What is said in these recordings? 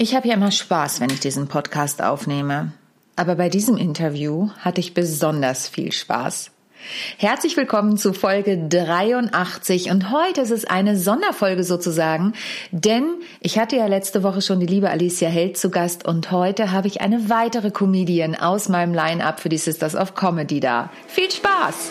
Ich habe ja immer Spaß, wenn ich diesen Podcast aufnehme. Aber bei diesem Interview hatte ich besonders viel Spaß. Herzlich willkommen zu Folge 83 und heute ist es eine Sonderfolge sozusagen, denn ich hatte ja letzte Woche schon die liebe Alicia Held zu Gast und heute habe ich eine weitere Comedian aus meinem Line-Up für die Sisters of Comedy da. Viel Spaß!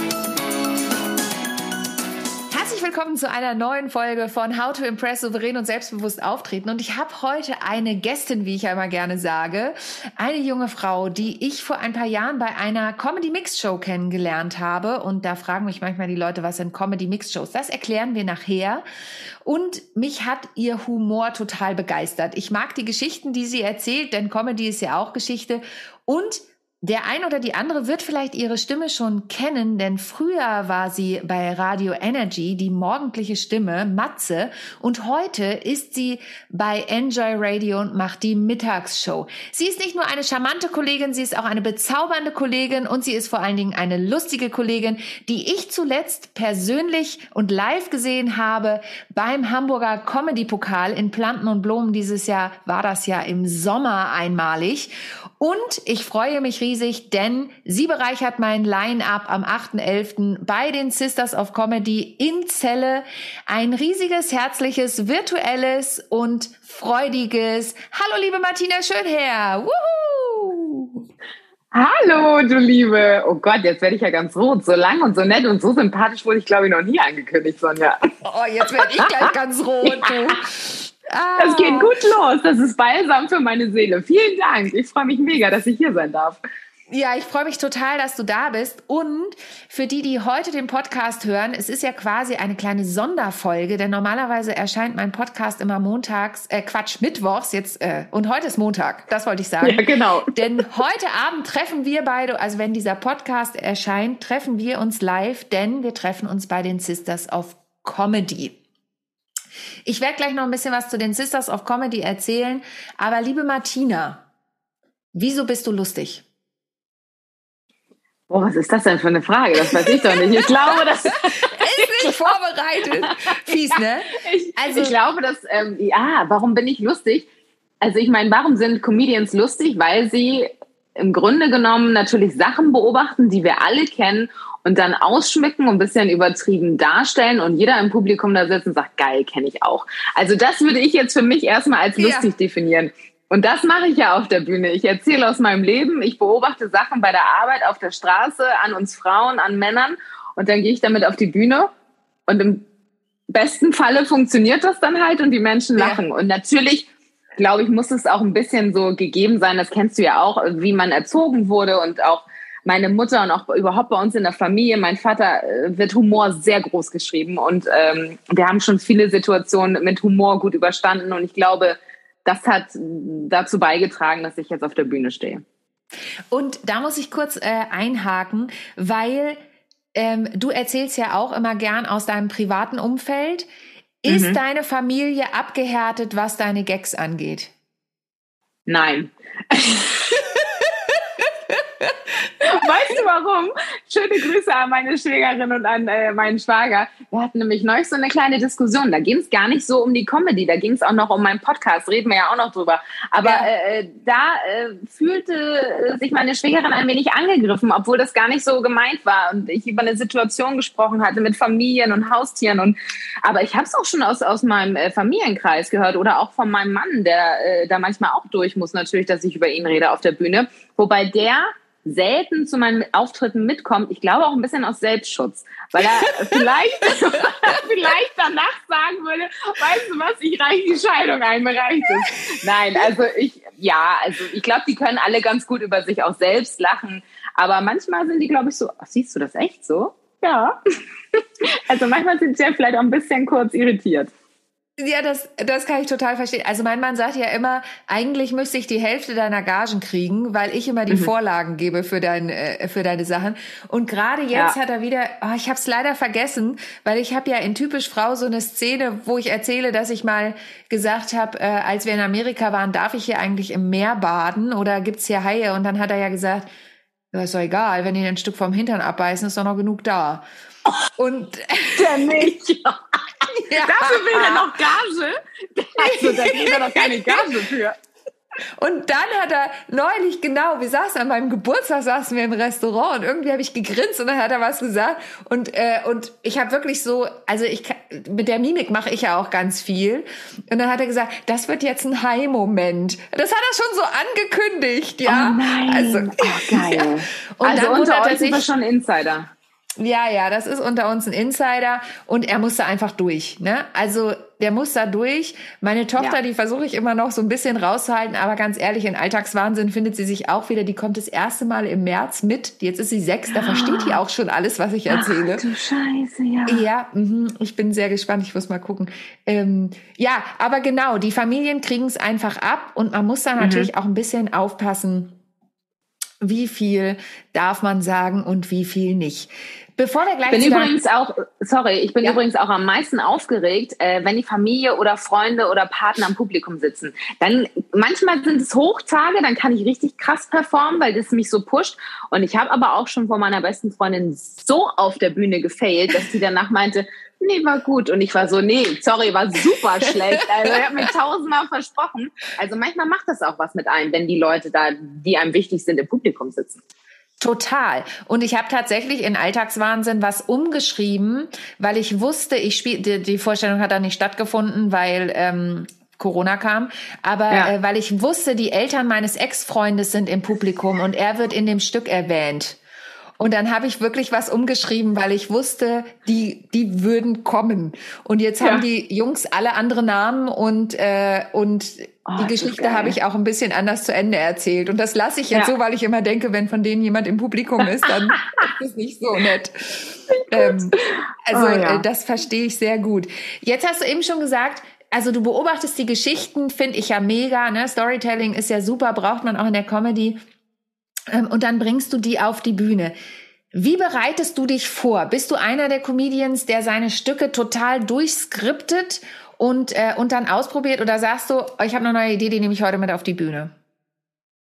willkommen zu einer neuen Folge von How to Impress souverän und selbstbewusst auftreten. Und ich habe heute eine Gästin, wie ich ja immer gerne sage, eine junge Frau, die ich vor ein paar Jahren bei einer Comedy Mix Show kennengelernt habe. Und da fragen mich manchmal die Leute, was sind Comedy Mix Shows? Das erklären wir nachher. Und mich hat ihr Humor total begeistert. Ich mag die Geschichten, die sie erzählt, denn Comedy ist ja auch Geschichte. Und der ein oder die andere wird vielleicht ihre Stimme schon kennen, denn früher war sie bei Radio Energy die morgendliche Stimme Matze. Und heute ist sie bei Enjoy Radio und macht die Mittagsshow. Sie ist nicht nur eine charmante Kollegin, sie ist auch eine bezaubernde Kollegin und sie ist vor allen Dingen eine lustige Kollegin, die ich zuletzt persönlich und live gesehen habe beim Hamburger Comedy Pokal in Planten und Blumen. Dieses Jahr war das ja im Sommer einmalig und ich freue mich riesig, denn sie bereichert mein Line-up am 8.11. bei den Sisters of Comedy in Celle. Ein riesiges, herzliches, virtuelles und freudiges Hallo, liebe Martina Schönherr. Wuhu! Hallo, du Liebe. Oh Gott, jetzt werde ich ja ganz rot. So lang und so nett und so sympathisch wurde ich, glaube ich, noch nie angekündigt, Sonja. Oh, jetzt werde ich gleich ganz rot. Du. Ah. Das geht gut los. Das ist balsam für meine Seele. Vielen Dank. Ich freue mich mega, dass ich hier sein darf. Ja, ich freue mich total, dass du da bist. Und für die, die heute den Podcast hören, es ist ja quasi eine kleine Sonderfolge, denn normalerweise erscheint mein Podcast immer montags, äh Quatsch, mittwochs jetzt, äh, und heute ist Montag, das wollte ich sagen. Ja, genau. Denn heute Abend treffen wir beide, also wenn dieser Podcast erscheint, treffen wir uns live, denn wir treffen uns bei den Sisters of Comedy. Ich werde gleich noch ein bisschen was zu den Sisters of Comedy erzählen. Aber liebe Martina, wieso bist du lustig? Oh, was ist das denn für eine Frage? Das weiß ich doch nicht. Ich glaube, das ist nicht vorbereitet. Fies, ne? Ich, also, ich glaube, dass, ähm, ja, warum bin ich lustig? Also ich meine, warum sind Comedians lustig? Weil sie im Grunde genommen natürlich Sachen beobachten, die wir alle kennen und dann ausschmücken und ein bisschen übertrieben darstellen und jeder im Publikum da sitzt und sagt, geil, kenne ich auch. Also das würde ich jetzt für mich erstmal als lustig ja. definieren. Und das mache ich ja auf der Bühne. Ich erzähle aus meinem Leben, ich beobachte Sachen bei der Arbeit, auf der Straße, an uns Frauen, an Männern und dann gehe ich damit auf die Bühne und im besten Falle funktioniert das dann halt und die Menschen lachen. Ja. Und natürlich glaube ich, muss es auch ein bisschen so gegeben sein, das kennst du ja auch, wie man erzogen wurde und auch meine Mutter und auch überhaupt bei uns in der Familie, mein Vater äh, wird Humor sehr groß geschrieben und ähm, wir haben schon viele Situationen mit Humor gut überstanden und ich glaube, das hat dazu beigetragen, dass ich jetzt auf der Bühne stehe. Und da muss ich kurz äh, einhaken, weil ähm, du erzählst ja auch immer gern aus deinem privaten Umfeld. Ist mhm. deine Familie abgehärtet, was deine Gags angeht? Nein. weißt du warum? Schöne Grüße an meine Schwägerin und an äh, meinen Schwager. Wir hatten nämlich neulich so eine kleine Diskussion. Da ging es gar nicht so um die Comedy, da ging es auch noch um meinen Podcast, reden wir ja auch noch drüber. Aber ja. äh, äh da äh, fühlte sich meine Schwägerin ein wenig angegriffen, obwohl das gar nicht so gemeint war und ich über eine Situation gesprochen hatte mit Familien und Haustieren. Und aber ich habe es auch schon aus, aus meinem äh, Familienkreis gehört oder auch von meinem Mann, der äh, da manchmal auch durch muss, natürlich, dass ich über ihn rede auf der Bühne. Wobei der selten zu meinen Auftritten mitkommt. Ich glaube auch ein bisschen aus Selbstschutz, weil er vielleicht, vielleicht danach sagen würde, weißt du was, ich reiche die Scheidung ein, mir reicht es. Nein, also ich, ja, also ich glaube, die können alle ganz gut über sich auch selbst lachen, aber manchmal sind die, glaube ich, so, ach, siehst du das echt so? Ja. Also manchmal sind sie ja vielleicht auch ein bisschen kurz irritiert. Ja, das, das kann ich total verstehen. Also mein Mann sagt ja immer, eigentlich müsste ich die Hälfte deiner Gagen kriegen, weil ich immer die mhm. Vorlagen gebe für, dein, äh, für deine Sachen. Und gerade jetzt ja. hat er wieder, oh, ich habe es leider vergessen, weil ich habe ja in Typisch Frau so eine Szene, wo ich erzähle, dass ich mal gesagt habe, äh, als wir in Amerika waren, darf ich hier eigentlich im Meer baden oder gibt's hier Haie? Und dann hat er ja gesagt, ja, ist doch egal, wenn die ein Stück vom Hintern abbeißen, ist doch noch genug da. Und der nicht. ja. Dafür will er noch Gage. Also, da kriegt er noch keine Gage für. Und dann hat er neulich, genau, wir saßen an meinem Geburtstag, saßen wir im Restaurant und irgendwie habe ich gegrinst und dann hat er was gesagt. Und, äh, und ich habe wirklich so, also ich mit der Mimik mache ich ja auch ganz viel. Und dann hat er gesagt, das wird jetzt ein High-Moment. Das hat er schon so angekündigt, ja. Oh nein. Also, oh, geil. Ja. Und also dann unter euch sind wir schon Insider. Ja, ja, das ist unter uns ein Insider und er musste einfach durch. Ne? Also der muss da durch. Meine Tochter, ja. die versuche ich immer noch so ein bisschen rauszuhalten, aber ganz ehrlich, in Alltagswahnsinn findet sie sich auch wieder. Die kommt das erste Mal im März mit. Jetzt ist sie sechs, da versteht die auch schon alles, was ich erzähle. Ach, du Scheiße, ja. Ja, mh, ich bin sehr gespannt. Ich muss mal gucken. Ähm, ja, aber genau, die Familien kriegen es einfach ab und man muss da mhm. natürlich auch ein bisschen aufpassen wie viel darf man sagen und wie viel nicht. Bevor wir gleich bin übrigens auch, sorry, ich bin ja. übrigens auch am meisten aufgeregt, äh, wenn die Familie oder Freunde oder Partner am Publikum sitzen. Dann manchmal sind es Hochtage, dann kann ich richtig krass performen, weil das mich so pusht. Und ich habe aber auch schon vor meiner besten Freundin so auf der Bühne gefailt, dass sie danach meinte, nee, war gut. Und ich war so, nee, sorry, war super schlecht. Also ich habe mir tausendmal versprochen. Also manchmal macht das auch was mit einem, wenn die Leute da, die einem wichtig sind, im Publikum sitzen. Total. Und ich habe tatsächlich in Alltagswahnsinn was umgeschrieben, weil ich wusste, ich spiel, die, die Vorstellung hat da nicht stattgefunden, weil ähm, Corona kam, aber ja. äh, weil ich wusste, die Eltern meines Ex-Freundes sind im Publikum und er wird in dem Stück erwähnt. Und dann habe ich wirklich was umgeschrieben, weil ich wusste, die, die würden kommen. Und jetzt ja. haben die Jungs alle andere Namen und, äh, und oh, die Geschichte habe ich auch ein bisschen anders zu Ende erzählt. Und das lasse ich jetzt ja. so, weil ich immer denke, wenn von denen jemand im Publikum ist, dann ist es nicht so nett. Ähm, also oh, ja. äh, das verstehe ich sehr gut. Jetzt hast du eben schon gesagt, also du beobachtest die Geschichten, finde ich ja mega. Ne? Storytelling ist ja super, braucht man auch in der Comedy. Ähm, und dann bringst du die auf die Bühne. Wie bereitest du dich vor? Bist du einer der Comedians, der seine Stücke total durchskriptet und, äh, und dann ausprobiert? Oder sagst du, ich habe eine neue Idee, die nehme ich heute mit auf die Bühne?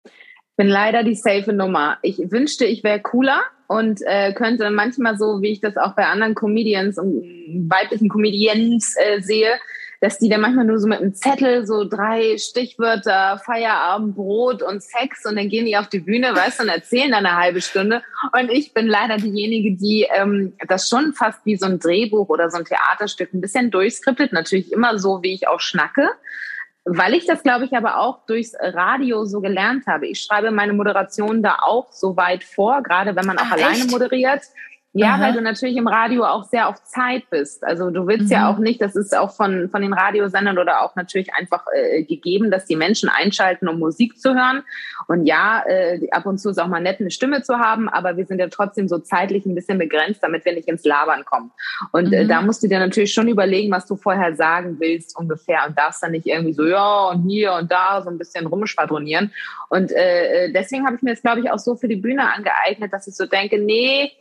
Ich bin leider die safe Nummer. Ich wünschte, ich wäre cooler und äh, könnte manchmal so, wie ich das auch bei anderen Comedians und weiblichen Comedians äh, sehe, dass die dann manchmal nur so mit einem Zettel so drei Stichwörter, Feierabend, Brot und Sex und dann gehen die auf die Bühne, weißt du, und erzählen dann eine halbe Stunde. Und ich bin leider diejenige, die ähm, das schon fast wie so ein Drehbuch oder so ein Theaterstück ein bisschen durchskriptet, natürlich immer so, wie ich auch schnacke. Weil ich das, glaube ich, aber auch durchs Radio so gelernt habe. Ich schreibe meine Moderation da auch so weit vor, gerade wenn man auch Ach, alleine echt? moderiert. Ja, Aha. weil du natürlich im Radio auch sehr auf Zeit bist. Also du willst mhm. ja auch nicht, das ist auch von, von den Radiosendern oder auch natürlich einfach äh, gegeben, dass die Menschen einschalten, um Musik zu hören. Und ja, äh, ab und zu ist auch mal nett, eine Stimme zu haben, aber wir sind ja trotzdem so zeitlich ein bisschen begrenzt, damit wir nicht ins Labern kommen. Und mhm. äh, da musst du dir natürlich schon überlegen, was du vorher sagen willst ungefähr und darfst dann nicht irgendwie so, ja, und hier und da so ein bisschen rumschwadronieren. Und äh, äh deswegen habe ich mir das, glaube ich, auch so für die Bühne angeeignet, dass ich so denke, nee,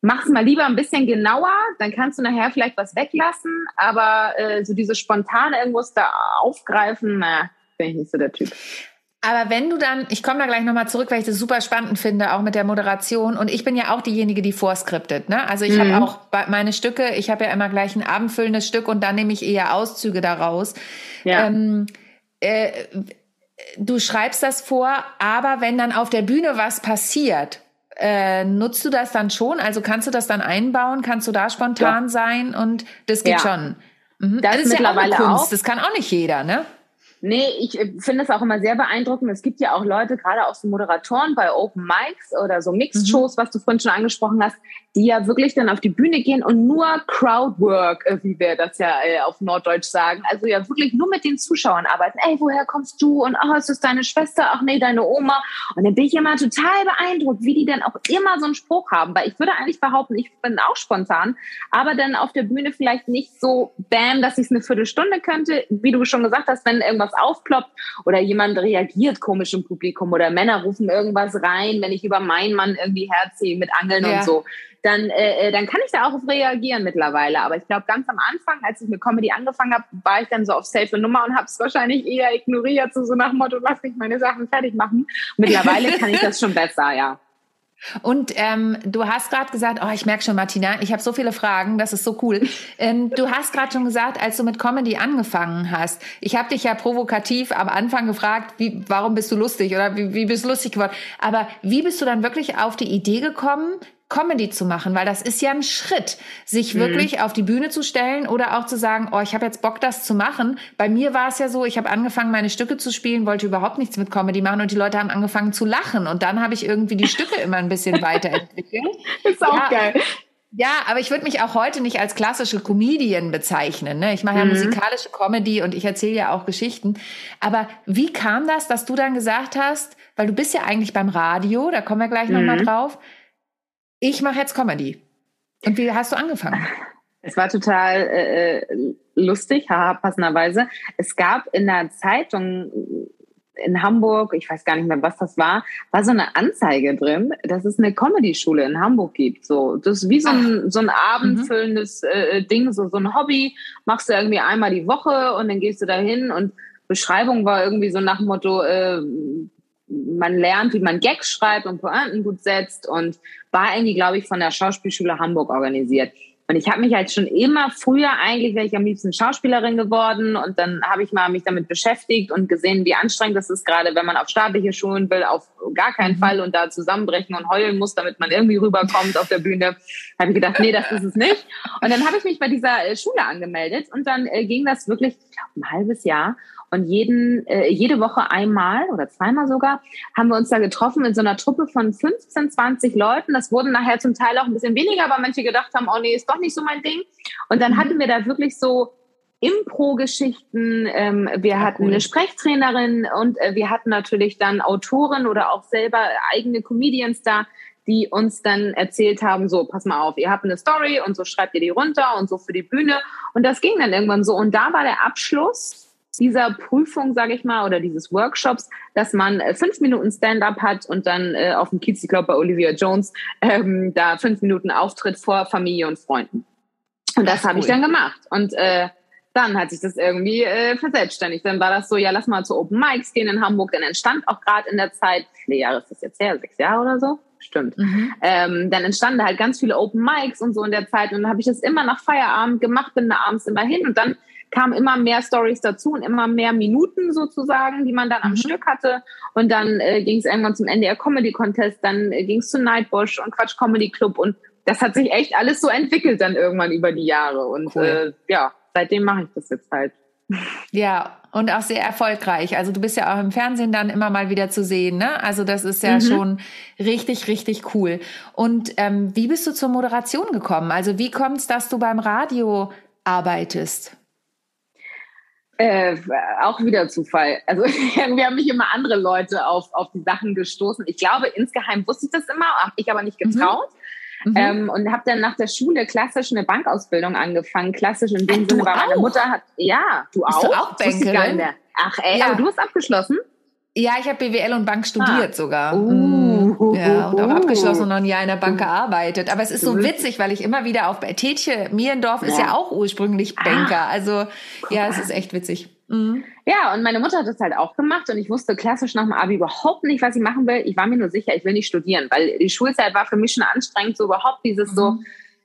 mach's mal lieber ein bisschen genauer, dann kannst du nachher vielleicht was weglassen, aber äh, so diese spontane irgendwas da aufgreifen, na, bin ich nicht so der Typ. Aber wenn du dann, ich komme da gleich nochmal zurück, weil ich das super spannend finde, auch mit der Moderation. Und ich bin ja auch diejenige, die vorskriptet. Ne? Also ich mhm. habe auch meine Stücke, ich habe ja immer gleich ein abendfüllendes Stück und dann nehme ich eher Auszüge daraus. Ja. Ähm, äh, du schreibst das vor, aber wenn dann auf der Bühne was passiert, äh, nutzt du das dann schon? Also kannst du das dann einbauen? Kannst du da spontan ja. sein? Und das geht ja. schon. Mhm. Das, das ist mittlerweile ja auch Kunst. Auch. Das kann auch nicht jeder, ne? Nee, ich äh, finde es auch immer sehr beeindruckend. Es gibt ja auch Leute, gerade auch so Moderatoren bei Open Mics oder so Mixed-Shows, mhm. was du vorhin schon angesprochen hast. Die ja wirklich dann auf die Bühne gehen und nur Crowdwork, äh, wie wir das ja äh, auf Norddeutsch sagen, also ja wirklich nur mit den Zuschauern arbeiten. Ey, woher kommst du? Und ach, ist das deine Schwester? Ach nee, deine Oma. Und dann bin ich immer total beeindruckt, wie die dann auch immer so einen Spruch haben, weil ich würde eigentlich behaupten, ich bin auch spontan, aber dann auf der Bühne vielleicht nicht so bam, dass ich es eine Viertelstunde könnte, wie du schon gesagt hast, wenn irgendwas aufploppt oder jemand reagiert komisch im Publikum oder Männer rufen irgendwas rein, wenn ich über meinen Mann irgendwie herziehe mit Angeln ja. und so dann, äh, äh, dann kann ich da auch auf reagieren mittlerweile. Aber ich glaube, ganz am Anfang, als ich mit Comedy angefangen habe, war ich dann so auf safe Nummer und habe es wahrscheinlich eher ignoriert, so, so nach dem Motto, lass mich meine Sachen fertig machen. Mittlerweile kann ich das schon besser, ja. Und ähm, du hast gerade gesagt, oh, ich merke schon, Martina, ich habe so viele Fragen, das ist so cool. Ähm, du hast gerade schon gesagt, als du mit Comedy angefangen hast, ich habe dich ja provokativ am Anfang gefragt, wie, warum bist du lustig oder wie, wie bist du lustig geworden? Aber wie bist du dann wirklich auf die Idee gekommen, Comedy zu machen, weil das ist ja ein Schritt, sich mhm. wirklich auf die Bühne zu stellen oder auch zu sagen, oh, ich habe jetzt Bock, das zu machen. Bei mir war es ja so, ich habe angefangen, meine Stücke zu spielen, wollte überhaupt nichts mit Comedy machen und die Leute haben angefangen zu lachen und dann habe ich irgendwie die Stücke immer ein bisschen weiterentwickelt. ist auch ja. geil. Ja, aber ich würde mich auch heute nicht als klassische Comedian bezeichnen. Ne? Ich mache ja mhm. musikalische Comedy und ich erzähle ja auch Geschichten. Aber wie kam das, dass du dann gesagt hast, weil du bist ja eigentlich beim Radio, da kommen wir gleich mhm. nochmal drauf, ich mache jetzt Comedy. Und wie hast du angefangen? Es war total äh, äh, lustig, haha, passenderweise. Es gab in der Zeitung in Hamburg, ich weiß gar nicht mehr, was das war, war so eine Anzeige drin, dass es eine Comedy-Schule in Hamburg gibt. So, das ist wie so ein, so ein abendfüllendes äh, Ding, so, so ein Hobby. Machst du irgendwie einmal die Woche und dann gehst du dahin und Beschreibung war irgendwie so nach dem Motto, äh, man lernt, wie man Gags schreibt und Pointen gut setzt und war irgendwie, glaube ich, von der Schauspielschule Hamburg organisiert. Und ich habe mich halt schon immer früher eigentlich, wäre ich am liebsten Schauspielerin geworden und dann habe ich mal mich damit beschäftigt und gesehen, wie anstrengend das ist, gerade wenn man auf staatliche Schulen will, auf gar keinen mhm. Fall und da zusammenbrechen und heulen muss, damit man irgendwie rüberkommt auf der Bühne. habe ich gedacht, nee, das ist es nicht. Und dann habe ich mich bei dieser äh, Schule angemeldet und dann äh, ging das wirklich, ich glaube, ein halbes Jahr. Und jeden, äh, jede Woche einmal oder zweimal sogar haben wir uns da getroffen in so einer Truppe von 15, 20 Leuten. Das wurden nachher zum Teil auch ein bisschen weniger, weil manche gedacht haben, oh nee, ist doch nicht so mein Ding. Und dann mhm. hatten wir da wirklich so Impro-Geschichten. Ähm, wir ja, hatten cool. eine Sprechtrainerin und äh, wir hatten natürlich dann Autoren oder auch selber eigene Comedians da, die uns dann erzählt haben, so, pass mal auf, ihr habt eine Story und so schreibt ihr die runter und so für die Bühne. Und das ging dann irgendwann so. Und da war der Abschluss dieser Prüfung, sage ich mal, oder dieses Workshops, dass man äh, fünf Minuten Stand-up hat und dann äh, auf dem Kiez, ich glaube bei Olivia Jones, ähm, da fünf Minuten Auftritt vor Familie und Freunden. Und das habe cool. ich dann gemacht. Und äh, dann hat sich das irgendwie äh, verselbstständigt. Dann war das so, ja, lass mal zu Open Mics gehen in Hamburg. Dann entstand auch gerade in der Zeit, wie viele Jahre ist das jetzt her? Sechs Jahre oder so? Stimmt. Mhm. Ähm, dann entstanden halt ganz viele Open Mics und so in der Zeit. Und dann habe ich das immer nach Feierabend gemacht, bin da abends immer hin. Und dann kamen immer mehr Stories dazu und immer mehr Minuten sozusagen, die man dann am mhm. Stück hatte. Und dann äh, ging es irgendwann zum NDR Comedy Contest, dann äh, ging es zu Nightbush und Quatsch Comedy Club und das hat sich echt alles so entwickelt dann irgendwann über die Jahre. Und cool. äh, ja, seitdem mache ich das jetzt halt. Ja, und auch sehr erfolgreich. Also du bist ja auch im Fernsehen dann immer mal wieder zu sehen, ne? Also das ist ja mhm. schon richtig, richtig cool. Und ähm, wie bist du zur Moderation gekommen? Also wie kommt es, dass du beim Radio arbeitest? Äh, auch wieder Zufall. Also wir haben mich immer andere Leute auf, auf die Sachen gestoßen. Ich glaube, insgeheim wusste ich das immer, habe ich aber nicht mhm. getraut. Mhm. Ähm, und habe dann nach der Schule klassisch eine Bankausbildung angefangen. Klassisch in dem Ach, Sinne, weil meine Mutter hat, ja, du Bist auch? Du auch Bankerin? Ach ey, ja. aber du hast abgeschlossen? Ja, ich habe BWL und Bank studiert ah. sogar. Uh, mhm. ja, und auch abgeschlossen und noch ein Jahr in der Bank gearbeitet. Aber es ist so witzig, weil ich immer wieder auf Tetje Mierendorf ja. ist ja auch ursprünglich ah. Banker. Also ja, es ist echt witzig. Mhm. Ja, und meine Mutter hat das halt auch gemacht und ich wusste klassisch nach dem Abi überhaupt nicht, was ich machen will. Ich war mir nur sicher, ich will nicht studieren, weil die Schulzeit war für mich schon anstrengend, so überhaupt dieses mhm. so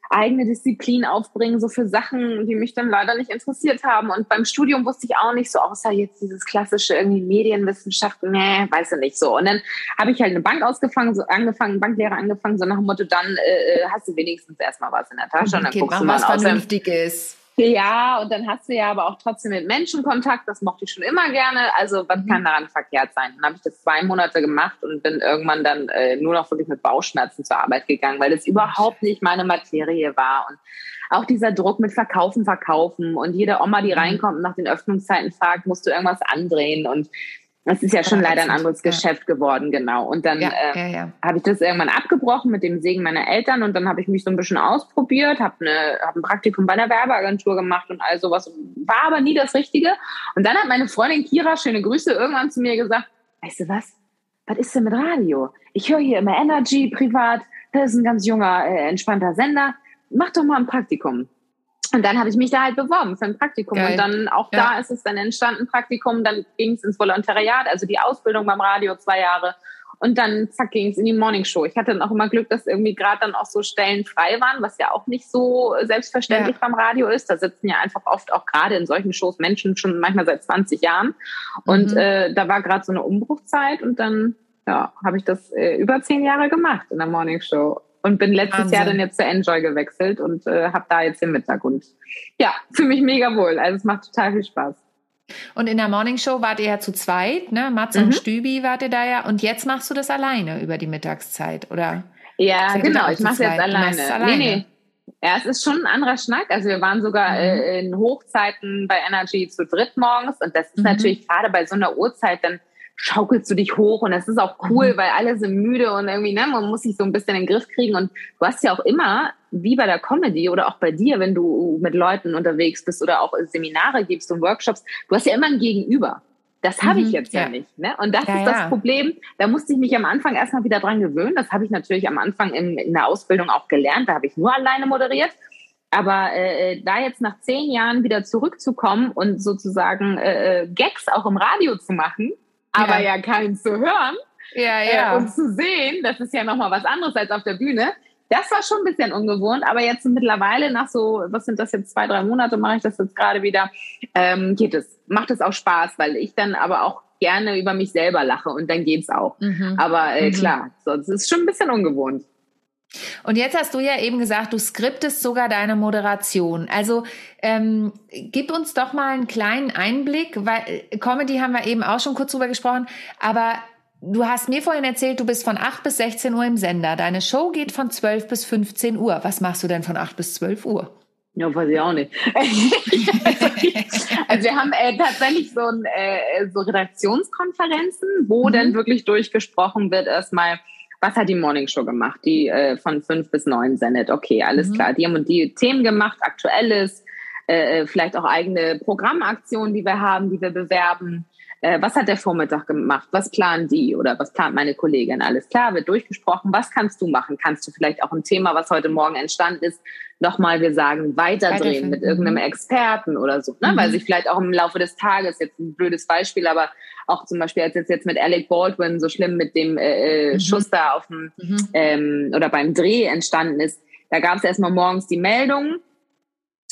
eigene Disziplin aufbringen, so für Sachen, die mich dann leider nicht interessiert haben. Und beim Studium wusste ich auch nicht so, außer jetzt dieses klassische irgendwie Medienwissenschaft, nee, weiß ich nicht so. Und dann habe ich halt eine Bank ausgefangen, so angefangen, Banklehre angefangen, so nach dem Motto, dann äh, äh hast du wenigstens erstmal was in der Tasche und dann okay, guckst du mal was Vernünftiges. Ja, und dann hast du ja aber auch trotzdem mit Menschen Kontakt. Das mochte ich schon immer gerne. Also was mhm. kann daran verkehrt sein? Dann habe ich das zwei Monate gemacht und bin irgendwann dann äh, nur noch wirklich mit Bauchschmerzen zur Arbeit gegangen, weil das überhaupt nicht meine Materie war. Und auch dieser Druck mit Verkaufen, Verkaufen und jede Oma, die mhm. reinkommt und nach den Öffnungszeiten fragt, musst du irgendwas andrehen und das ist ja schon leider ein anderes ja. Geschäft geworden, genau. Und dann ja, äh, ja, ja. habe ich das irgendwann abgebrochen mit dem Segen meiner Eltern und dann habe ich mich so ein bisschen ausprobiert, habe ne, hab ein Praktikum bei einer Werbeagentur gemacht und all sowas, war aber nie das Richtige. Und dann hat meine Freundin Kira, schöne Grüße, irgendwann zu mir gesagt, weißt du was, was ist denn mit Radio? Ich höre hier immer Energy privat, das ist ein ganz junger, äh, entspannter Sender, mach doch mal ein Praktikum. Und dann habe ich mich da halt beworben für ein Praktikum. Geil. Und dann auch ja. da ist es dann entstanden, Praktikum. Dann ging es ins Volontariat, also die Ausbildung beim Radio zwei Jahre. Und dann zack ging es in die Morning Show. Ich hatte dann auch immer Glück, dass irgendwie gerade dann auch so Stellen frei waren, was ja auch nicht so selbstverständlich ja. beim Radio ist. Da sitzen ja einfach oft auch gerade in solchen Shows Menschen schon manchmal seit 20 Jahren. Und mhm. äh, da war gerade so eine Umbruchzeit und dann ja, habe ich das äh, über zehn Jahre gemacht in der Morning Show und bin letztes Wahnsinn. Jahr dann jetzt zu Enjoy gewechselt und äh, habe da jetzt den Mittag und ja, fühle mich mega wohl. Also es macht total viel Spaß. Und in der Morning Show wart ihr ja zu zweit, ne? Matze mhm. und Stübi wart ihr da ja. Und jetzt machst du das alleine über die Mittagszeit, oder? Ja, genau. Ich mache jetzt alleine. alleine. Nee, nee. Ja, es ist schon ein anderer Schnack. Also wir waren sogar mhm. äh, in Hochzeiten bei Energy zu dritt morgens. Und das ist mhm. natürlich gerade bei so einer Uhrzeit dann schaukelst du dich hoch und das ist auch cool, mhm. weil alle sind müde und irgendwie, ne, man muss sich so ein bisschen in den Griff kriegen und du hast ja auch immer, wie bei der Comedy oder auch bei dir, wenn du mit Leuten unterwegs bist oder auch Seminare gibst und Workshops, du hast ja immer ein Gegenüber. Das habe ich mhm, jetzt ja. ja, nicht. Ne? Und das ja, ist das ja. Problem. Da musste ich mich am Anfang erstmal wieder dran gewöhnen. Das habe ich natürlich am Anfang in, in der Ausbildung auch gelernt. Da habe ich nur alleine moderiert. Aber äh, da jetzt nach zehn Jahren wieder zurückzukommen und sozusagen äh, äh Gags auch im Radio zu machen, aber ja, ja keinen zu hören ja, ja. Äh, und zu sehen, das ist ja nochmal was anderes als auf der Bühne. Das war schon ein bisschen ungewohnt, aber jetzt mittlerweile nach so, was sind das jetzt, zwei, drei Monate mache ich das jetzt gerade wieder, ähm, geht es. Macht es auch Spaß, weil ich dann aber auch gerne über mich selber lache und dann geht's auch. Mhm. Aber äh, mhm. klar, so, es ist schon ein bisschen ungewohnt. Und jetzt hast du ja eben gesagt, du skriptest sogar deine Moderation. Also ähm, gib uns doch mal einen kleinen Einblick, weil äh, Comedy haben wir eben auch schon kurz drüber gesprochen, aber du hast mir vorhin erzählt, du bist von 8 bis 16 Uhr im Sender. Deine Show geht von 12 bis 15 Uhr. Was machst du denn von 8 bis 12 Uhr? Ja, weiß ich auch nicht. also wir haben äh, tatsächlich so, ein, äh, so Redaktionskonferenzen, wo mhm. dann wirklich durchgesprochen wird erstmal, was hat die Morning Show gemacht, die äh, von fünf bis neun sendet. Okay, alles mhm. klar. Die haben die Themen gemacht, aktuelles, äh, äh, vielleicht auch eigene Programmaktionen, die wir haben, die wir bewerben. Äh, was hat der Vormittag gemacht? Was planen die oder was plant meine Kollegin? Alles klar, wird durchgesprochen. Was kannst du machen? Kannst du vielleicht auch ein Thema, was heute Morgen entstanden ist, nochmal, wir sagen, weiterdrehen mit irgendeinem Experten oder so, ne? Mhm. weil sich vielleicht auch im Laufe des Tages, jetzt ein blödes Beispiel, aber auch zum Beispiel als jetzt, jetzt mit Alec Baldwin so schlimm mit dem äh, äh mhm. Schuss da auf dem mhm. ähm, oder beim Dreh entstanden ist, da gab es erstmal morgens die Meldung,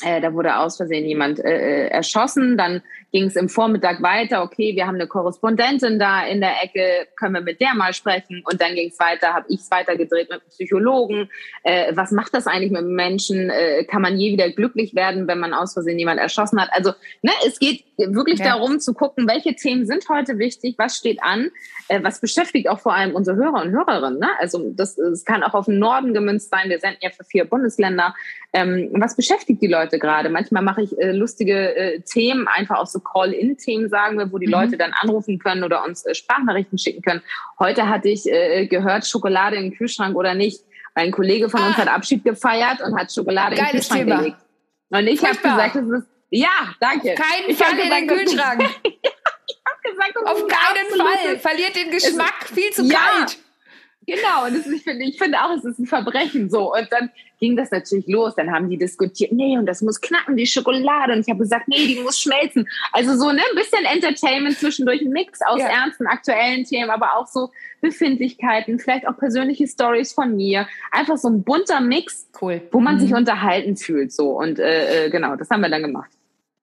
äh, da wurde aus Versehen jemand äh, äh erschossen. Dann ging es im Vormittag weiter. Okay, wir haben eine Korrespondentin da in der Ecke, können wir mit der mal sprechen? Und dann ging es weiter, habe ich es weitergedreht mit Psychologen. Äh, was macht das eigentlich mit Menschen? Äh, kann man je wieder glücklich werden, wenn man aus Versehen jemand erschossen hat? Also ne, es geht wirklich ja. darum zu gucken, welche Themen sind heute wichtig, was steht an, äh, was beschäftigt auch vor allem unsere Hörer und Hörerinnen. Ne? Also das, das kann auch auf den Norden gemünzt sein. Wir senden ja für vier Bundesländer. Ähm, was beschäftigt die Leute gerade? Manchmal mache ich äh, lustige äh, Themen, einfach auch so Call-in-Themen, sagen wir, wo die mhm. Leute dann anrufen können oder uns äh, Sprachnachrichten schicken können. Heute hatte ich äh, gehört, Schokolade im Kühlschrank oder nicht. Ein Kollege von ah. uns hat Abschied gefeiert und hat Schokolade Geiles im Kühlschrank Thema. gelegt. Und ich habe gesagt, das ist ja, danke. Keinen ich Fall in den Kühlschrank. gesagt, Auf keinen Fall. Verliert den Geschmack. Viel zu ja. kalt. Genau, und ist, ich finde ich finde auch, es ist ein Verbrechen so. Und dann ging das natürlich los. Dann haben die diskutiert, nee, und das muss knacken, die Schokolade. Und ich habe gesagt, nee, die muss schmelzen. Also so ne, ein bisschen Entertainment zwischendurch, ein Mix aus ja. ernsten, aktuellen Themen, aber auch so Befindlichkeiten, vielleicht auch persönliche Stories von mir. Einfach so ein bunter Mix, cool. wo man mhm. sich unterhalten fühlt. So. Und äh, äh, genau, das haben wir dann gemacht.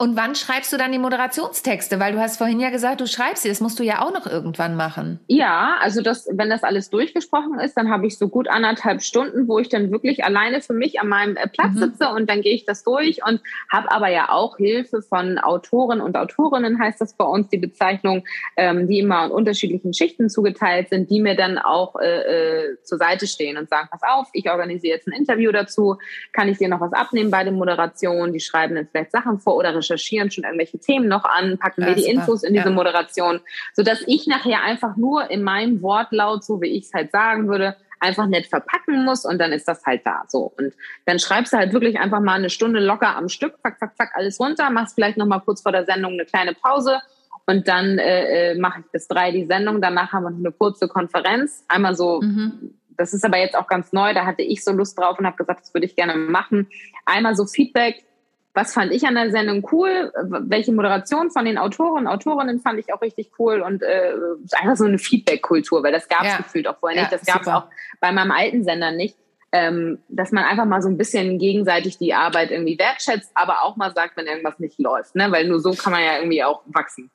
Und wann schreibst du dann die Moderationstexte? Weil du hast vorhin ja gesagt, du schreibst sie. Das musst du ja auch noch irgendwann machen. Ja, also das, wenn das alles durchgesprochen ist, dann habe ich so gut anderthalb Stunden, wo ich dann wirklich alleine für mich an meinem äh, Platz mhm. sitze und dann gehe ich das durch und habe aber ja auch Hilfe von Autoren und Autorinnen, heißt das bei uns die Bezeichnung, ähm, die immer in unterschiedlichen Schichten zugeteilt sind, die mir dann auch äh, äh, zur Seite stehen und sagen, pass auf, ich organisiere jetzt ein Interview dazu, kann ich dir noch was abnehmen bei der Moderation? Die schreiben dann vielleicht Sachen vor oder recherchieren schon irgendwelche Themen noch an, packen mir die Infos in diese ja. Moderation, sodass ich nachher einfach nur in meinem Wortlaut, so wie ich es halt sagen würde, einfach nett verpacken muss und dann ist das halt da. So. Und dann schreibst du halt wirklich einfach mal eine Stunde locker am Stück, zack, zack, zack, alles runter, machst vielleicht nochmal kurz vor der Sendung eine kleine Pause und dann äh, äh, mache ich bis drei die Sendung. Danach haben wir noch eine kurze Konferenz. Einmal so, mhm. das ist aber jetzt auch ganz neu, da hatte ich so Lust drauf und habe gesagt, das würde ich gerne machen. Einmal so Feedback was fand ich an der Sendung cool? Welche Moderation von den Autoren, Autorinnen fand ich auch richtig cool und äh, einfach so eine Feedback-Kultur, weil das gab es ja. gefühlt auch vorher nicht. das gab es auch bei meinem alten Sender nicht. Ähm, dass man einfach mal so ein bisschen gegenseitig die Arbeit irgendwie wertschätzt, aber auch mal sagt, wenn irgendwas nicht läuft, ne? weil nur so kann man ja irgendwie auch wachsen.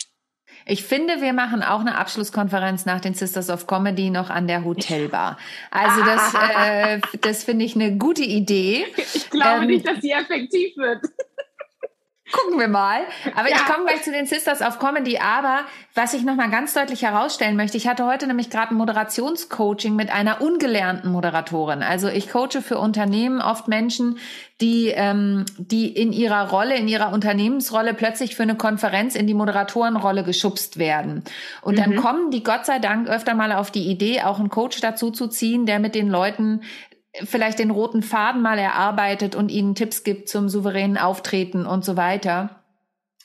Ich finde, wir machen auch eine Abschlusskonferenz nach den Sisters of Comedy noch an der Hotelbar. Also das, äh, das finde ich eine gute Idee. Ich glaube ähm, nicht, dass sie effektiv wird. Gucken wir mal. Aber ja. ich komme gleich zu den Sisters of Comedy. Aber was ich nochmal ganz deutlich herausstellen möchte, ich hatte heute nämlich gerade ein Moderationscoaching mit einer ungelernten Moderatorin. Also ich coache für Unternehmen oft Menschen, die, ähm, die in ihrer Rolle, in ihrer Unternehmensrolle plötzlich für eine Konferenz in die Moderatorenrolle geschubst werden. Und mhm. dann kommen die Gott sei Dank öfter mal auf die Idee, auch einen Coach dazu zu ziehen, der mit den Leuten vielleicht den roten Faden mal erarbeitet und ihnen Tipps gibt zum souveränen Auftreten und so weiter.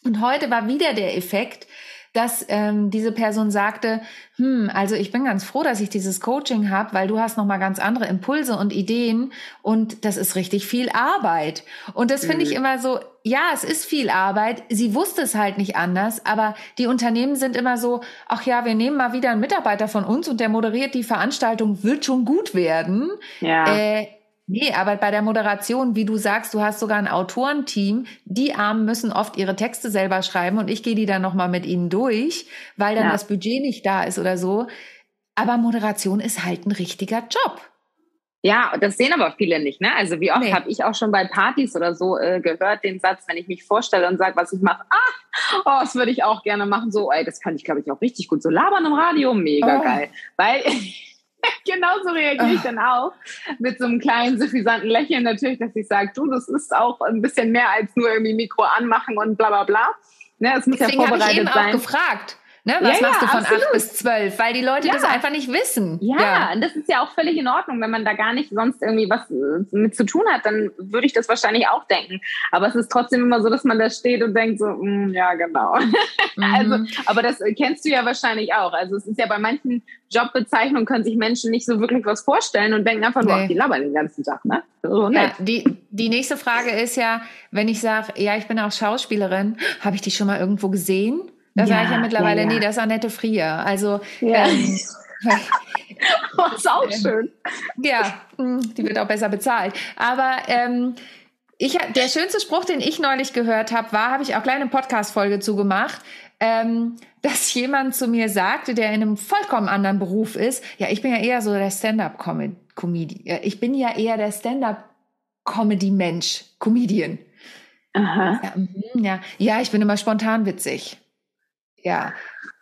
Und heute war wieder der Effekt, dass ähm, diese Person sagte, hm, also ich bin ganz froh, dass ich dieses Coaching habe, weil du hast noch mal ganz andere Impulse und Ideen und das ist richtig viel Arbeit. Und das finde ich mhm. immer so, ja, es ist viel Arbeit. Sie wusste es halt nicht anders, aber die Unternehmen sind immer so, ach ja, wir nehmen mal wieder einen Mitarbeiter von uns und der moderiert die Veranstaltung, wird schon gut werden. Ja. Äh, Nee, aber bei der Moderation, wie du sagst, du hast sogar ein Autorenteam, die Armen müssen oft ihre Texte selber schreiben und ich gehe die dann nochmal mit ihnen durch, weil dann ja. das Budget nicht da ist oder so. Aber Moderation ist halt ein richtiger Job. Ja, das sehen aber viele nicht. Ne? Also wie oft nee. habe ich auch schon bei Partys oder so äh, gehört den Satz, wenn ich mich vorstelle und sage, was ich mache, ah, oh, das würde ich auch gerne machen. So, ey, das kann ich, glaube ich, auch richtig gut. So labern im Radio, mega oh. geil. Weil Genauso reagiere ich dann auch. Mit so einem kleinen, suffisanten Lächeln natürlich, dass ich sage, du, das ist auch ein bisschen mehr als nur irgendwie Mikro anmachen und bla bla bla. Ne, es muss Deswegen ja vorbereitet ich eben sein. auch gefragt. Ne? Was ja, machst du von absolut. 8 bis 12? Weil die Leute ja. das einfach nicht wissen. Ja, ja, und das ist ja auch völlig in Ordnung. Wenn man da gar nicht sonst irgendwie was äh, mit zu tun hat, dann würde ich das wahrscheinlich auch denken. Aber es ist trotzdem immer so, dass man da steht und denkt so, mm, ja, genau. Mhm. Also, aber das kennst du ja wahrscheinlich auch. Also es ist ja bei manchen Jobbezeichnungen können sich Menschen nicht so wirklich was vorstellen und denken einfach nur, nee. die labern den ganzen Tag, ne? So ja, die, die nächste Frage ist ja, wenn ich sage, ja, ich bin auch Schauspielerin, habe ich die schon mal irgendwo gesehen? Da ja, sage ich ja mittlerweile, ja, ja. nee, das ist Annette Frier. Also ja. ähm, oh, ist auch schön. Ja, hm, die wird auch besser bezahlt. Aber ähm, ich, der schönste Spruch, den ich neulich gehört habe, war, habe ich auch kleine Podcast-Folge zugemacht, ähm, dass jemand zu mir sagte, der in einem vollkommen anderen Beruf ist, ja, ich bin ja eher so der Stand-up-Comedy, ich bin ja eher der Stand-up-Comedy-Mensch, Comedian. Aha. Ja, mhm, ja, ja, ich bin immer spontan witzig. Ja,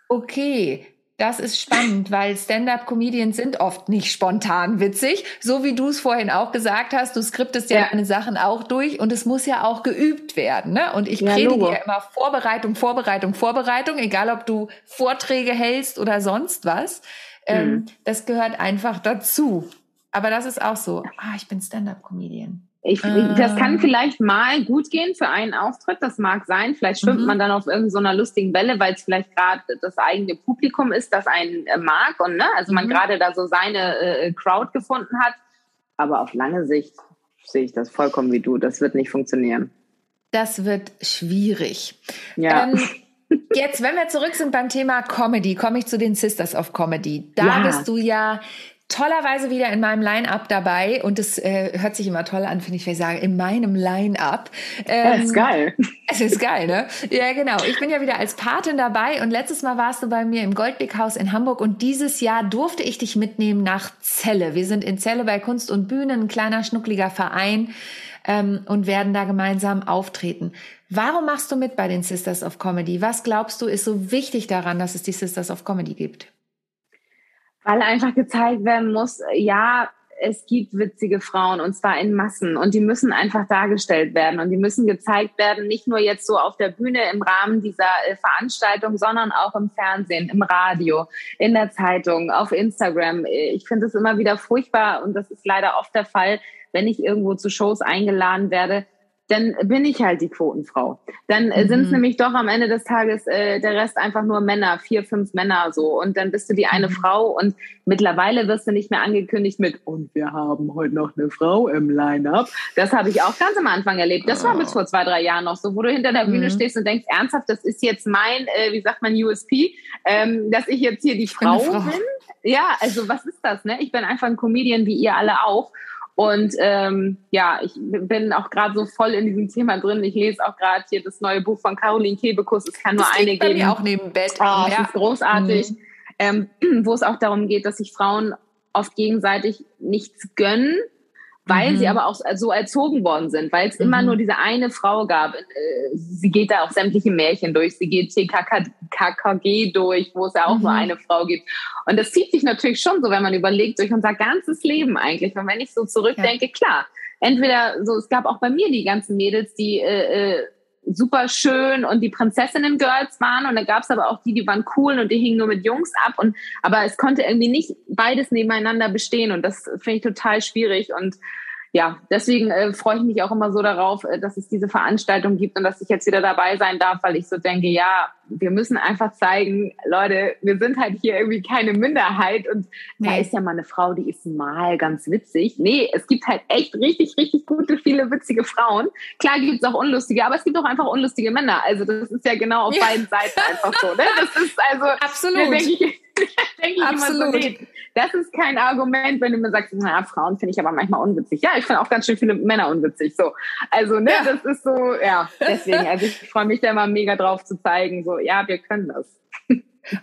okay. Das ist spannend, weil Stand-up-Comedians sind oft nicht spontan witzig. So wie du es vorhin auch gesagt hast, du skriptest ja, ja, deine Sachen auch durch und es muss ja auch geübt werden. Ne? Und ich ja, predige Logo. ja immer Vorbereitung, Vorbereitung, Vorbereitung, egal ob du Vorträge hältst oder sonst was. Ähm, mhm. das gehört einfach dazu. Aber das ist auch so. Ah, ich bin Stand-up-Comedian. Ich, äh. Das kann vielleicht mal gut gehen für einen Auftritt, das mag sein. Vielleicht schwimmt mhm. man dann auf irgendeiner so lustigen Welle, weil es vielleicht gerade das eigene Publikum ist, das einen äh, mag und ne, also man mhm. gerade da so seine äh, Crowd gefunden hat. Aber auf lange Sicht sehe ich das vollkommen wie du. Das wird nicht funktionieren. Das wird schwierig. Ja. Ähm, jetzt, wenn wir zurück sind beim Thema Comedy, komme ich zu den Sisters of Comedy. Da ja. bist du ja tollerweise wieder in meinem Line-Up dabei und das äh, hört sich immer toll an, finde ich, wenn ich sage, in meinem Line-Up. Ähm, ja, ist geil. Es ist geil, ne? Ja, genau. Ich bin ja wieder als Patin dabei und letztes Mal warst du bei mir im Goldbeck-Haus in Hamburg und dieses Jahr durfte ich dich mitnehmen nach Celle. Wir sind in Celle bei Kunst und Bühne, ein kleiner, schnuckliger Verein ähm, und werden da gemeinsam auftreten. Warum machst du mit bei den Sisters of Comedy? Was glaubst du, ist so wichtig daran, dass es die Sisters of Comedy gibt? Weil einfach gezeigt werden muss, ja, es gibt witzige Frauen und zwar in Massen und die müssen einfach dargestellt werden und die müssen gezeigt werden, nicht nur jetzt so auf der Bühne im Rahmen dieser äh, Veranstaltung, sondern auch im Fernsehen, im Radio, in der Zeitung, auf Instagram. Ich finde es immer wieder furchtbar und das ist leider oft der Fall, wenn ich irgendwo zu Shows eingeladen werde, dann bin ich halt die Quotenfrau. Dann äh, mhm. sind es nämlich doch am Ende des Tages äh, der Rest einfach nur Männer, vier, fünf Männer so. Und dann bist du die eine mhm. Frau und mittlerweile wirst du nicht mehr angekündigt mit und wir haben heute noch eine Frau im Line-Up. Das habe ich auch ganz am Anfang erlebt. Das war bis vor zwei, drei Jahren noch so, wo du hinter der Bühne mhm. stehst und denkst, ernsthaft, das ist jetzt mein, äh, wie sagt man, USP, ähm, dass ich jetzt hier die Frau, Frau bin. Ja, also was ist das? Ne? Ich bin einfach ein Comedian wie ihr alle auch. Und ähm, ja, ich bin auch gerade so voll in diesem Thema drin. Ich lese auch gerade hier das neue Buch von Caroline Kebekus. Es kann nur das eine geben. Mir auch neben Bett. Oh, ja. Das ist großartig. Mhm. Ähm, wo es auch darum geht, dass sich Frauen oft gegenseitig nichts gönnen, weil mhm. sie aber auch so erzogen worden sind, weil es mhm. immer nur diese eine Frau gab. Äh, sie geht da auch sämtliche Märchen durch, sie geht TKKG durch, wo es ja auch mhm. nur eine Frau gibt. Und das zieht sich natürlich schon so, wenn man überlegt, durch unser ganzes Leben eigentlich. Und wenn ich so zurückdenke, ja. klar, entweder so, es gab auch bei mir die ganzen Mädels, die äh, äh, super schön und die Prinzessinnen-Girls waren. Und da gab es aber auch die, die waren cool und die hingen nur mit Jungs ab. Und aber es konnte irgendwie nicht beides nebeneinander bestehen. Und das finde ich total schwierig. Und ja, deswegen äh, freue ich mich auch immer so darauf, äh, dass es diese Veranstaltung gibt und dass ich jetzt wieder dabei sein darf, weil ich so denke, ja, wir müssen einfach zeigen, Leute, wir sind halt hier irgendwie keine Minderheit und nee. da ist ja mal eine Frau, die ist mal ganz witzig. Nee, es gibt halt echt richtig, richtig gute, viele witzige Frauen. Klar gibt es auch unlustige, aber es gibt auch einfach unlustige Männer. Also das ist ja genau auf ja. beiden Seiten einfach so. Ne? Das ist also absolut. Denke ich, denke ich Absolut. Immer so, nee, das ist kein Argument, wenn du mir sagst, naja, Frauen finde ich aber manchmal unwitzig. Ja, ich finde auch ganz schön viele Männer unwitzig. So, also ne, ja. das ist so, ja, deswegen. Also ich freue mich da immer mega drauf zu zeigen, so, ja, wir können das.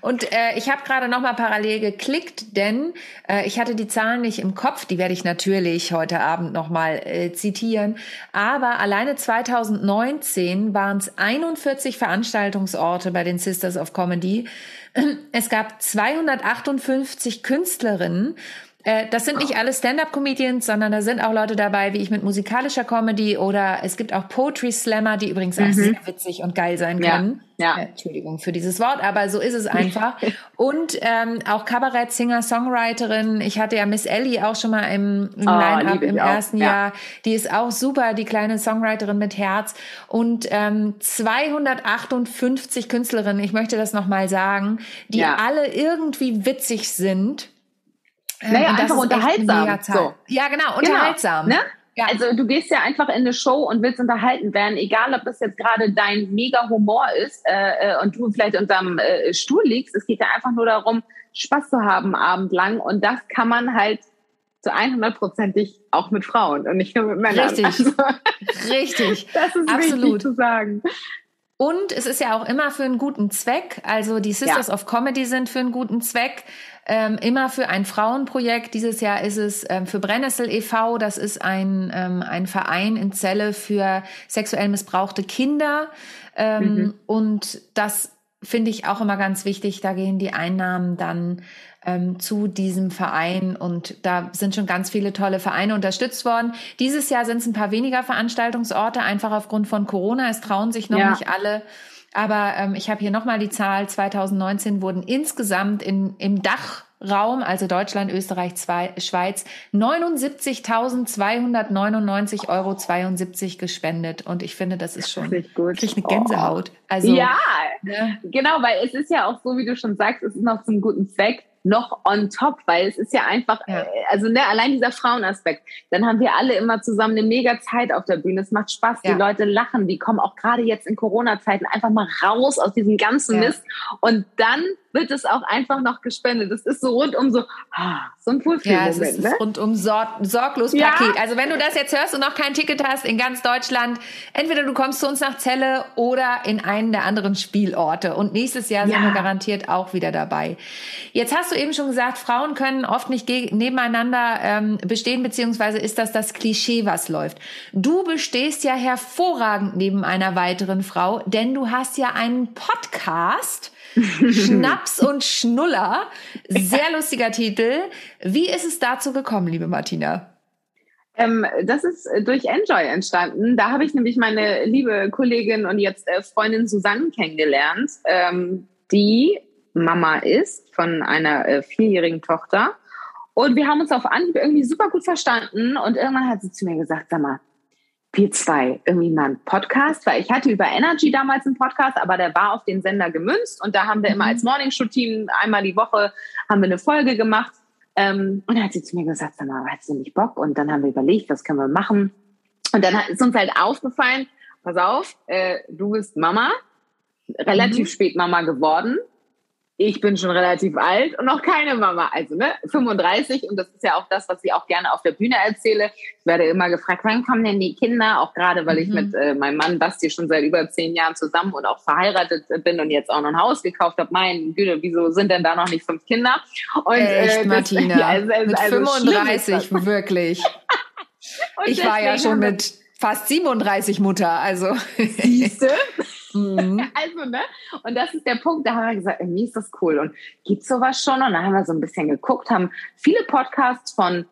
Und äh, ich habe gerade noch mal parallel geklickt, denn äh, ich hatte die Zahlen nicht im Kopf. Die werde ich natürlich heute Abend noch mal äh, zitieren. Aber alleine 2019 waren es 41 Veranstaltungsorte bei den Sisters of Comedy. Es gab 258 Künstlerinnen äh, das sind nicht alle Stand-up-Comedians, sondern da sind auch Leute dabei, wie ich mit musikalischer Comedy oder es gibt auch Poetry Slammer, die übrigens mhm. auch sehr witzig und geil sein können. Ja. ja. Äh, Entschuldigung für dieses Wort, aber so ist es einfach. und ähm, auch Kabarett, Singer, Songwriterin. Ich hatte ja Miss Ellie auch schon mal im, im oh, Line-Up im ersten ja. Jahr. Die ist auch super, die kleine Songwriterin mit Herz. Und ähm, 258 Künstlerinnen, ich möchte das nochmal sagen, die ja. alle irgendwie witzig sind ähm, naja, einfach unterhaltsam. So. Ja, genau, genau, unterhaltsam. Genau, ne? Ja. Also du gehst ja einfach in eine Show und willst unterhalten werden, egal ob das jetzt gerade dein mega Humor ist äh, äh, und du vielleicht unterm äh, Stuhl liegst. Es geht ja einfach nur darum, Spaß zu haben abendlang und das kann man halt zu 100%ig auch mit Frauen und nicht nur mit Männern. Richtig, also, richtig. Das ist Absolut. zu sagen. Und es ist ja auch immer für einen guten Zweck. Also die Sisters ja. of Comedy sind für einen guten Zweck ähm, immer für ein Frauenprojekt. Dieses Jahr ist es ähm, für Brennnessel e.V., das ist ein, ähm, ein Verein in Celle für sexuell missbrauchte Kinder. Ähm, mhm. Und das finde ich auch immer ganz wichtig. Da gehen die Einnahmen dann ähm, zu diesem Verein und da sind schon ganz viele tolle Vereine unterstützt worden. Dieses Jahr sind es ein paar weniger Veranstaltungsorte, einfach aufgrund von Corona. Es trauen sich noch ja. nicht alle. Aber ähm, ich habe hier nochmal die Zahl. 2019 wurden insgesamt in, im Dachraum, also Deutschland, Österreich, zwei, Schweiz, 79.299,72 Euro gespendet. Und ich finde, das ist schon, ich gut. krieg eine Gänsehaut. Also, ja, ne? genau, weil es ist ja auch so, wie du schon sagst, es ist noch zum guten Zweck noch on top, weil es ist ja einfach, ja. Äh, also ne, allein dieser Frauenaspekt. Dann haben wir alle immer zusammen eine mega Zeit auf der Bühne. Es macht Spaß, ja. die Leute lachen, die kommen auch gerade jetzt in Corona-Zeiten einfach mal raus aus diesem ganzen ja. Mist. Und dann wird es auch einfach noch gespendet. Das ist so rundum so, ah, so ein Wohlfühlmoment. Ja, es ist ne? rundum Sor sorglos Paket. Ja. Also wenn du das jetzt hörst und noch kein Ticket hast in ganz Deutschland, entweder du kommst zu uns nach Celle oder in einen der anderen Spielorte. Und nächstes Jahr ja. sind wir garantiert auch wieder dabei. Jetzt hast du eben schon gesagt, Frauen können oft nicht nebeneinander ähm, bestehen, beziehungsweise ist das das Klischee, was läuft. Du bestehst ja hervorragend neben einer weiteren Frau, denn du hast ja einen Podcast. Schnaps und Schnuller. Sehr lustiger Titel. Wie ist es dazu gekommen, liebe Martina? Ähm, das ist durch Enjoy entstanden. Da habe ich nämlich meine liebe Kollegin und jetzt äh, Freundin Susanne kennengelernt, ähm, die Mama ist von einer äh, vierjährigen Tochter. Und wir haben uns auf Anhieb irgendwie super gut verstanden. Und irgendwann hat sie zu mir gesagt, sag mal, wir zwei irgendwie mal einen Podcast, weil ich hatte über Energy damals einen Podcast, aber der war auf den Sender gemünzt und da haben wir immer mhm. als Morning Show Team einmal die Woche haben wir eine Folge gemacht. Ähm, und dann hat sie zu mir gesagt, sag mal, hast du nicht Bock? Und dann haben wir überlegt, was können wir machen? Und dann ist uns halt aufgefallen, pass auf, äh, du bist Mama, relativ mhm. spät Mama geworden ich bin schon relativ alt und noch keine Mama, also ne, 35 und das ist ja auch das, was ich auch gerne auf der Bühne erzähle. Ich werde immer gefragt, wann kommen denn die Kinder? Auch gerade, weil mhm. ich mit äh, meinem Mann Basti schon seit über zehn Jahren zusammen und auch verheiratet bin und jetzt auch noch ein Haus gekauft habe. Mein Güte, wieso sind denn da noch nicht fünf Kinder? Und, Echt, äh, das, Martina, ja, also, mit also 35 wirklich. ich war ja schon mit fast 37 Mutter, also. Siehste? Mhm. Also, ne? Und das ist der Punkt, da haben wir gesagt, irgendwie ist das cool. Und gibt's sowas schon? Und dann haben wir so ein bisschen geguckt, haben viele Podcasts von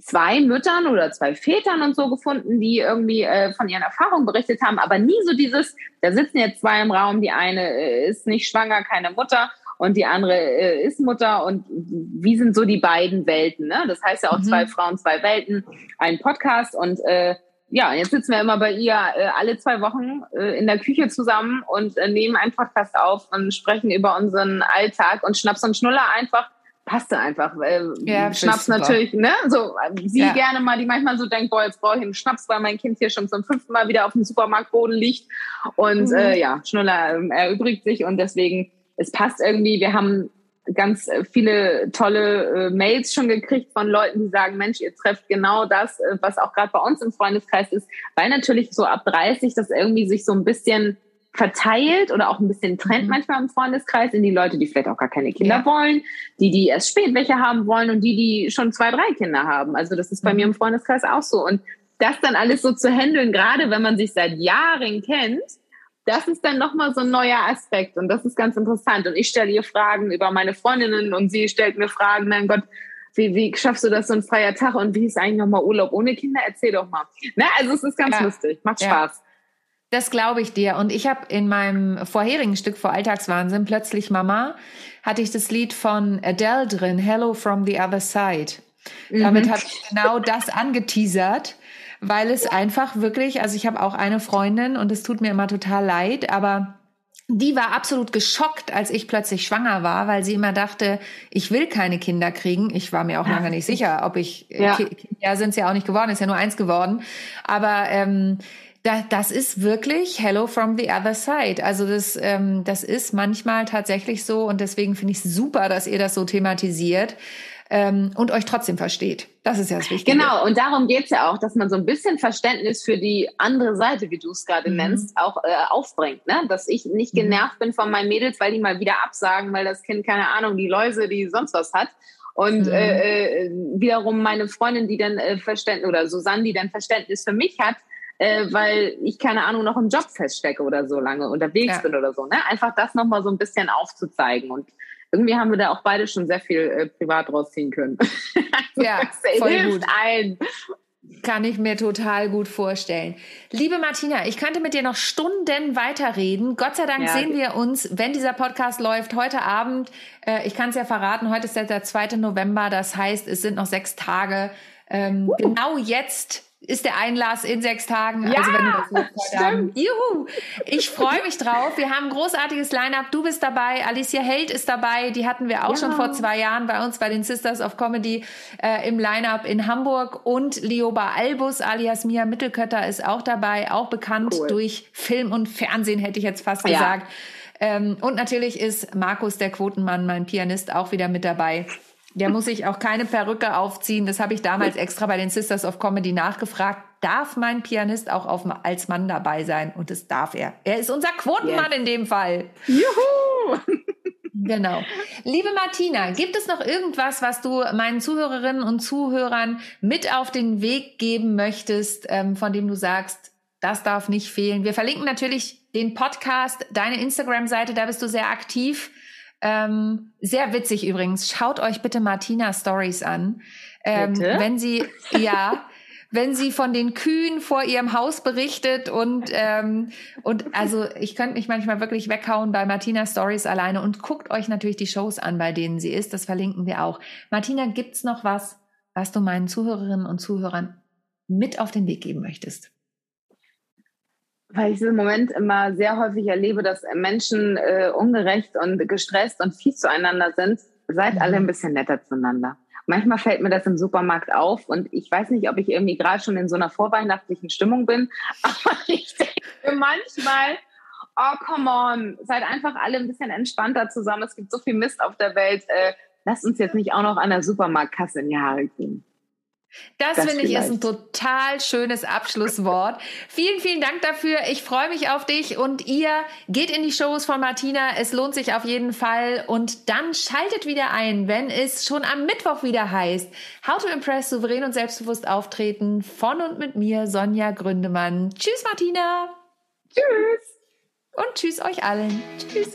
zwei Müttern oder zwei Vätern und so gefunden, die irgendwie äh, von ihren Erfahrungen berichtet haben, aber nie so dieses, da sitzen jetzt zwei im Raum, die eine äh, ist nicht schwanger, keine Mutter und die andere äh, ist Mutter und wie sind so die beiden Welten, ne? Das heißt ja auch mhm. zwei Frauen, zwei Welten, ein Podcast und äh, ja, jetzt sitzen wir immer bei ihr äh, alle zwei Wochen äh, in der Küche zusammen und äh, nehmen einen Podcast auf und sprechen über unseren Alltag und Schnaps und Schnuller einfach passte einfach. Äh, ja, Schnaps natürlich, ne? So, sie ja. gerne mal, die manchmal so denkt, boah, jetzt brauche ich einen Schnaps, weil mein Kind hier schon zum fünften Mal wieder auf dem Supermarktboden liegt. Und mhm. äh, ja, Schnuller äh, erübrigt sich und deswegen, es passt irgendwie. Wir haben ganz äh, viele tolle äh, Mails schon gekriegt von Leuten, die sagen, Mensch, ihr trefft genau das, äh, was auch gerade bei uns im Freundeskreis ist, weil natürlich so ab 30 das irgendwie sich so ein bisschen verteilt oder auch ein bisschen trennt mhm. manchmal im Freundeskreis in die Leute, die vielleicht auch gar keine Kinder ja. wollen, die, die erst spät welche haben wollen und die, die schon zwei, drei Kinder haben. Also das ist bei mhm. mir im Freundeskreis auch so. Und das dann alles so zu handeln, gerade wenn man sich seit Jahren kennt, das ist dann nochmal so ein neuer Aspekt und das ist ganz interessant. Und ich stelle ihr Fragen über meine Freundinnen und sie stellt mir Fragen, mein Gott, wie, wie schaffst du das so ein freier Tag und wie ist eigentlich nochmal Urlaub ohne Kinder? Erzähl doch mal. Ne? Also es ist ganz ja. lustig, macht Spaß. Ja. Das glaube ich dir. Und ich habe in meinem vorherigen Stück vor Alltagswahnsinn, plötzlich Mama, hatte ich das Lied von Adele drin, Hello from the Other Side. Damit mhm. habe ich genau das angeteasert weil es einfach wirklich, also ich habe auch eine Freundin und es tut mir immer total leid, aber die war absolut geschockt, als ich plötzlich schwanger war, weil sie immer dachte, ich will keine Kinder kriegen. Ich war mir auch lange nicht sicher, ob ich, äh, ja, ja sind es ja auch nicht geworden, ist ja nur eins geworden. Aber ähm, da, das ist wirklich Hello from the other side. Also das, ähm, das ist manchmal tatsächlich so und deswegen finde ich es super, dass ihr das so thematisiert ähm, und euch trotzdem versteht. Das ist ja das Wichtige. Genau, und darum geht's ja auch, dass man so ein bisschen Verständnis für die andere Seite, wie du es gerade mhm. nennst, auch äh, aufbringt. Ne? Dass ich nicht mhm. genervt bin von meinen Mädels, weil die mal wieder absagen, weil das Kind, keine Ahnung, die Läuse, die sonst was hat. Und mhm. äh, äh wiederum meine Freundin, die dann äh, Verständnis, oder Susanne, die dann Verständnis für mich hat, äh, weil ich keine Ahnung noch im Job feststecke oder so lange unterwegs ja. bin oder so. Ne? Einfach das nochmal so ein bisschen aufzuzeigen. Und irgendwie haben wir da auch beide schon sehr viel äh, privat rausziehen können. ja, voll gut. ein. Kann ich mir total gut vorstellen. Liebe Martina, ich könnte mit dir noch Stunden weiterreden. Gott sei Dank ja. sehen wir uns, wenn dieser Podcast läuft, heute Abend. Äh, ich kann es ja verraten, heute ist der 2. November. Das heißt, es sind noch sechs Tage. Ähm, uh. Genau jetzt ist der Einlass in sechs Tagen. Ja, also wenn du das heute Abend. Juhu! Ich freue mich drauf. Wir haben ein großartiges Line-up. Du bist dabei, Alicia Held ist dabei. Die hatten wir auch ja. schon vor zwei Jahren bei uns bei den Sisters of Comedy äh, im Line-up in Hamburg. Und Lioba Albus alias Mia Mittelkötter ist auch dabei, auch bekannt cool. durch Film und Fernsehen, hätte ich jetzt fast ja. gesagt. Ähm, und natürlich ist Markus, der Quotenmann, mein Pianist, auch wieder mit dabei. Der muss sich auch keine Perücke aufziehen. Das habe ich damals extra bei den Sisters of Comedy nachgefragt. Darf mein Pianist auch auf, als Mann dabei sein? Und das darf er. Er ist unser Quotenmann yes. in dem Fall. Juhu! Genau. Liebe Martina, gibt es noch irgendwas, was du meinen Zuhörerinnen und Zuhörern mit auf den Weg geben möchtest, ähm, von dem du sagst, das darf nicht fehlen? Wir verlinken natürlich den Podcast, deine Instagram-Seite, da bist du sehr aktiv. Ähm, sehr witzig übrigens. Schaut euch bitte Martina Stories an. Ähm, wenn sie, ja, wenn sie von den Kühen vor ihrem Haus berichtet und ähm, und also ich könnte mich manchmal wirklich weghauen bei Martina Stories alleine und guckt euch natürlich die Shows an, bei denen sie ist. Das verlinken wir auch. Martina, gibt's noch was, was du meinen Zuhörerinnen und Zuhörern mit auf den Weg geben möchtest? Weil ich im Moment immer sehr häufig erlebe, dass Menschen äh, ungerecht und gestresst und fies zueinander sind. Seid mhm. alle ein bisschen netter zueinander. Manchmal fällt mir das im Supermarkt auf und ich weiß nicht, ob ich irgendwie gerade schon in so einer vorweihnachtlichen Stimmung bin, aber ich denke manchmal, oh come on, seid einfach alle ein bisschen entspannter zusammen. Es gibt so viel Mist auf der Welt. Äh, lasst uns jetzt nicht auch noch an der Supermarktkasse in die Haare gehen. Das, das finde ich ist ein total schönes Abschlusswort. vielen, vielen Dank dafür. Ich freue mich auf dich und ihr geht in die Shows von Martina. Es lohnt sich auf jeden Fall. Und dann schaltet wieder ein, wenn es schon am Mittwoch wieder heißt. How to Impress, souverän und selbstbewusst auftreten von und mit mir, Sonja Gründemann. Tschüss, Martina. Tschüss. Und tschüss euch allen. Tschüss.